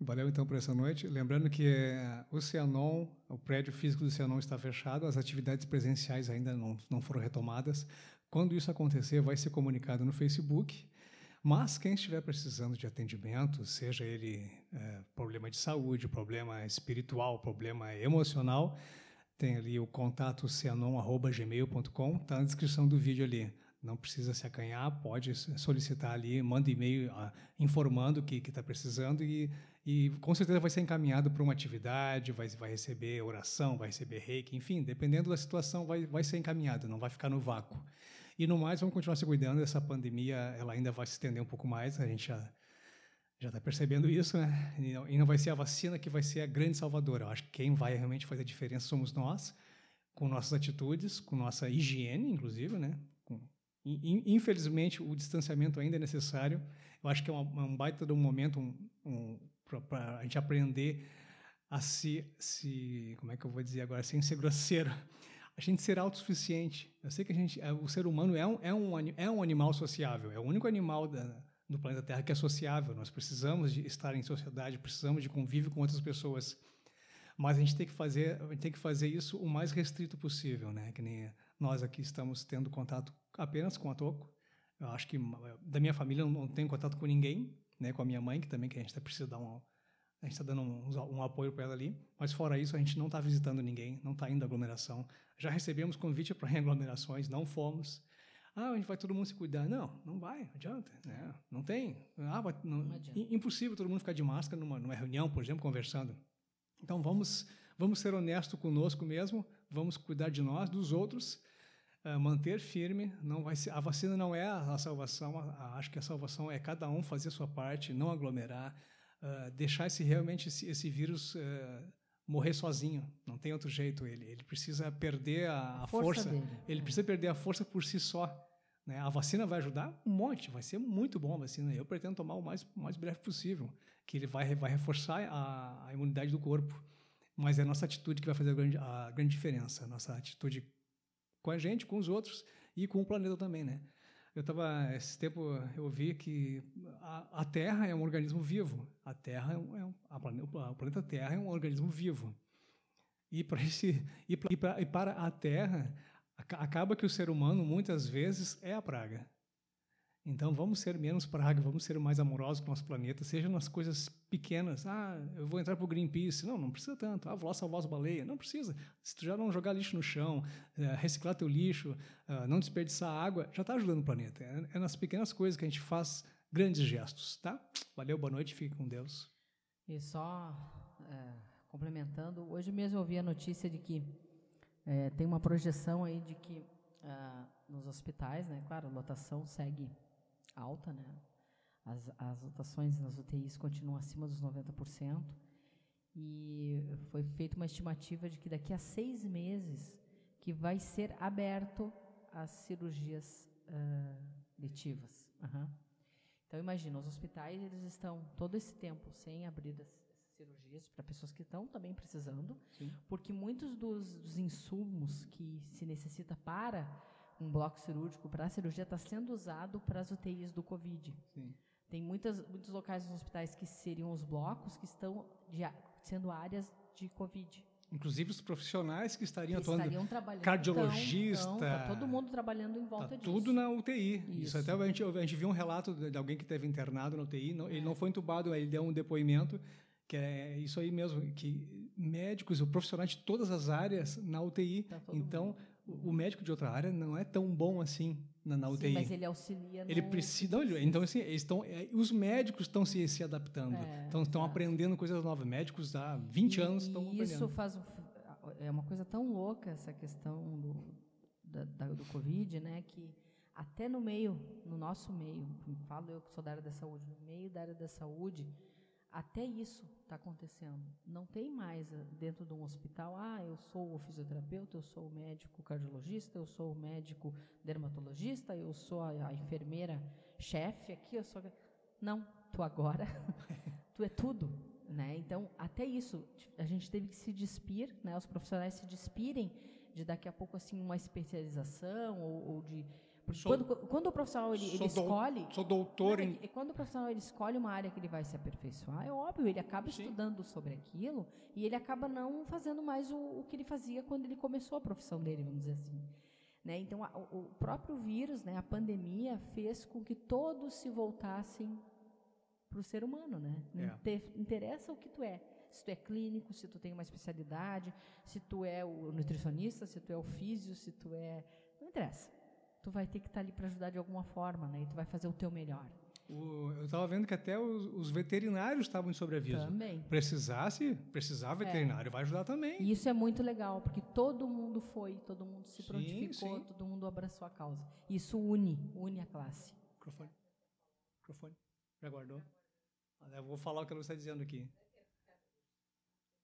Valeu então por essa noite. Lembrando que eh, o Cianon, o prédio físico do Cianon está fechado, as atividades presenciais ainda não, não foram retomadas. Quando isso acontecer, vai ser comunicado no Facebook. Mas quem estiver precisando de atendimento, seja ele eh, problema de saúde, problema espiritual, problema emocional, tem ali o contato cianon.gmail.com, está na descrição do vídeo ali. Não precisa se acanhar, pode solicitar ali, manda e-mail ah, informando o que está precisando e, e com certeza vai ser encaminhado para uma atividade, vai, vai receber oração, vai receber reiki, enfim, dependendo da situação, vai, vai ser encaminhado, não vai ficar no vácuo. E no mais, vamos continuar se cuidando, essa pandemia ela ainda vai se estender um pouco mais, a gente já já está percebendo isso, né? E não, e não vai ser a vacina que vai ser a grande salvadora. Eu acho que quem vai realmente fazer a diferença somos nós, com nossas atitudes, com nossa higiene, inclusive, né? Com, in- infelizmente, o distanciamento ainda é necessário. Eu acho que é uma- um baita de um momento um, um, para a gente aprender a se, se, como é que eu vou dizer agora, sem ser grosseiro, a gente ser autossuficiente. Eu sei que a gente, é, o ser humano é um, é um, é um animal sociável, é o único animal da, do planeta Terra que é sociável. Nós precisamos de estar em sociedade, precisamos de convívio com outras pessoas. Mas a gente tem que fazer, tem que fazer isso o mais restrito possível, né? Que nem nós aqui estamos tendo contato apenas com a Toco. Eu acho que eh, da minha família eu não tenho contato com ninguém, né? Com a minha mãe, que também que a gente tá precisa dar um a gente está dando um, um apoio para ela ali, mas fora isso a gente não está visitando ninguém, não está indo à aglomeração. Já recebemos convite para aglomerações, não fomos. Ah, a gente vai todo mundo se cuidar. Não, não vai, adianta. Né? Não tem. Ah, vai- não- Não impossível todo mundo ficar de máscara numa, numa reunião, por exemplo, conversando. Então vamos, vamos ser honestos conosco mesmo, vamos cuidar de nós, dos outros, manter firme. Não vai ser, a vacina não é a, salvação. a- acho que a salvação é cada um fazer a sua parte, não aglomerar, ah, deixar esse realmente esse, esse vírus ah, morrer sozinho. Não tem outro jeito. Ele, ele precisa perder a, a força. dele. Ele precisa perder a força por si só. Né? A vacina vai ajudar um monte, vai ser muito bom a vacina. Eu pretendo tomar o mais, o mais breve possível, que ele vai, vai reforçar a, a imunidade do corpo. Mas é a nossa atitude que vai fazer a grande, a grande diferença. A nossa atitude com a gente, com os outros e com o planeta também, né? Eu estava esse tempo eu vi que a, a Terra é um organismo vivo. A Terra é um, é um- a plane- o planeta Terra é um organismo vivo. E para esse e pra- e para a Terra aca- acaba que o ser humano muitas vezes é a praga. Então vamos ser menos praga, vamos ser mais amorosos com o nosso planeta, seja nas coisas pequenas. Ah, eu vou entrar para o Greenpeace. Não, não precisa tanto. Ah, vou lá salvar as baleias. Não precisa. Se tu já não jogar lixo no chão, eh, reciclar teu lixo, ah, não desperdiçar água, já está ajudando o planeta. É, é nas pequenas coisas que a gente faz grandes gestos, tá? Valeu, boa noite, fique com Deus. E só é, complementando, hoje mesmo eu ouvi a notícia de que é, tem uma projeção aí de que ah, nos hospitais, né, claro, a lotação segue alta, né, as, as lotações nas UTIs continuam acima dos 90%, e foi feita uma estimativa de que daqui a seis meses que vai ser aberto as cirurgias uh, letivas. Uhum. Então imagina, os hospitais eles estão todo esse tempo sem abrir as cirurgias para pessoas que estão também precisando, Sim. porque muitos dos, dos, insumos que se necessita para um bloco cirúrgico, para a cirurgia, está sendo usado para as UTIs do Covid. Sim. Tem muitas, muitos locais nos hospitais que seriam os blocos que estão de, sendo áreas de Covid. Inclusive os profissionais que estariam que atuando, estariam trabalhando, cardiologista, então, tá todo mundo trabalhando em volta tá disso. Tudo na UTI. Isso. Isso. até a gente, a gente viu um relato de alguém que teve internado na UTI, não, é. ele não foi entubado, ele deu um depoimento que é isso aí mesmo, que médicos, o profissionais de todas as áreas na UTI. Tá então, mundo o médico de outra área não é tão bom assim na, na UTI. Sim, mas ele auxilia. Ele precisa. Não, então, assim, estão, é, os médicos estão se, se adaptando, é, estão, estão aprendendo coisas novas. Médicos há 20 e, anos estão aprendendo. Isso faz. É uma coisa tão louca essa questão do, da, da, do Covid, né? Que até no meio, no nosso meio, falo eu que sou da área da saúde, no meio da área da saúde, até isso está acontecendo. Não tem mais eh, dentro de um hospital, ah, eu sou o fisioterapeuta, eu sou o médico cardiologista, eu sou o médico dermatologista, eu sou a, a enfermeira chefe aqui, eu sou. Não, tu agora, tu é tudo. Né? Então, até isso, a gente teve que se despir, né? os profissionais se despirem de daqui a pouco assim uma especialização ou, ou de quando, quando o profissional ele, ele escolhe. Sou doutor não, em. É, quando o profissional ele escolhe uma área que ele vai se aperfeiçoar, é óbvio, ele acaba Sim. estudando sobre aquilo e ele acaba não fazendo mais o, o, que ele fazia quando ele começou a profissão dele, vamos dizer assim. Né? Então, a, o próprio vírus, né, a pandemia, fez com que todos se voltassem para o ser humano. Né? Não é. te, interessa o que tu é. Se tu é clínico, se tu tem uma especialidade, se tu é o nutricionista, se tu é o físio, se tu é. Não interessa tu vai ter que estar tá ali para ajudar de alguma forma, né? E tu vai fazer o teu melhor. O, eu estava vendo que até os, os veterinários estavam em sobreaviso. Também. Precisasse, precisar veterinário, é. vai ajudar também. E isso é muito legal, porque todo mundo foi, todo mundo se prontificou, sim. todo mundo abraçou a causa. Isso une, une a classe. Microfone. Microfone. Já guardou? Eu vou falar o que ela está dizendo aqui.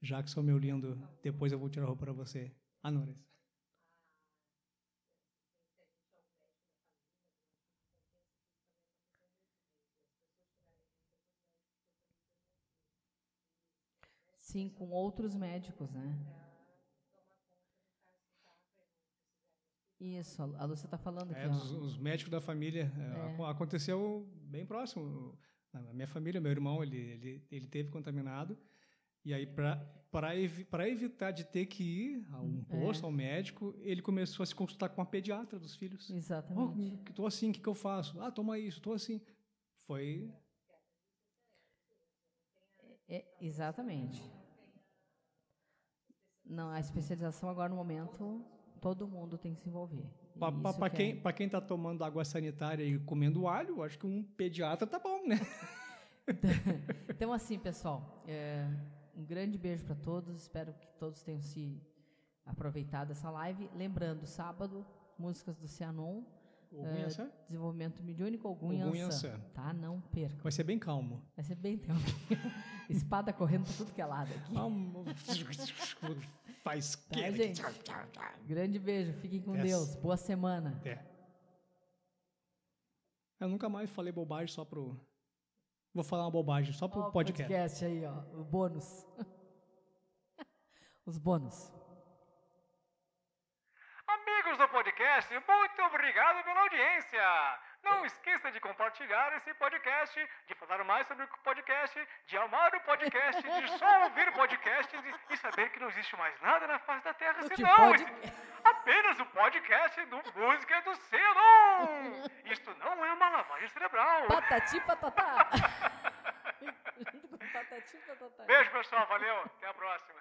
Jackson, meu lindo, depois eu vou tirar a roupa para você. Anores. Sim, com outros médicos, né? Isso, a Lúcia está falando é, Os, os, médicos da família. É. é. Aconteceu bem próximo. Na minha família, meu irmão, ele, ele, ele teve contaminado. E aí, para evi evitar de ter que ir a um é. posto, é. ao médico, ele começou a se consultar com a pediatra dos filhos. Exatamente. Estou oh, assim, o que, que eu faço? Ah, toma isso, estou assim. Foi. É, exatamente. Não, a especialização agora no momento, todo mundo tem que se envolver. Para que quem é... está tomando água sanitária e comendo alho, acho que um pediatra tá bom, né? então, assim, pessoal, é, um grande beijo para todos. Espero que todos tenham se aproveitado dessa live. Lembrando, sábado, músicas do Cianon. Uh, desenvolvimento mediúnico Ogum Yansan. Tá? Não perca. Vai ser bem calmo. Vai ser bem calmo. Espada correndo por tudo que é lado aqui. Faz tá, gente? Grande beijo. Fiquem com. Deus. Boa semana. É. Eu nunca mais falei bobagem só pro. Vou falar uma bobagem só pro oh, podcast. podcast aí, ó. O bônus. Os bônus do podcast, muito obrigado pela audiência. Não esqueça de compartilhar esse podcast, de falar mais sobre o podcast, de amar o podcast, de só ouvir podcasts e, e saber que não existe mais nada na face da Terra senão pode... apenas o podcast do Música do Selo. Isto não é uma lavagem cerebral. Patati patatá. Beijo, pessoal. Valeu. Até a próxima.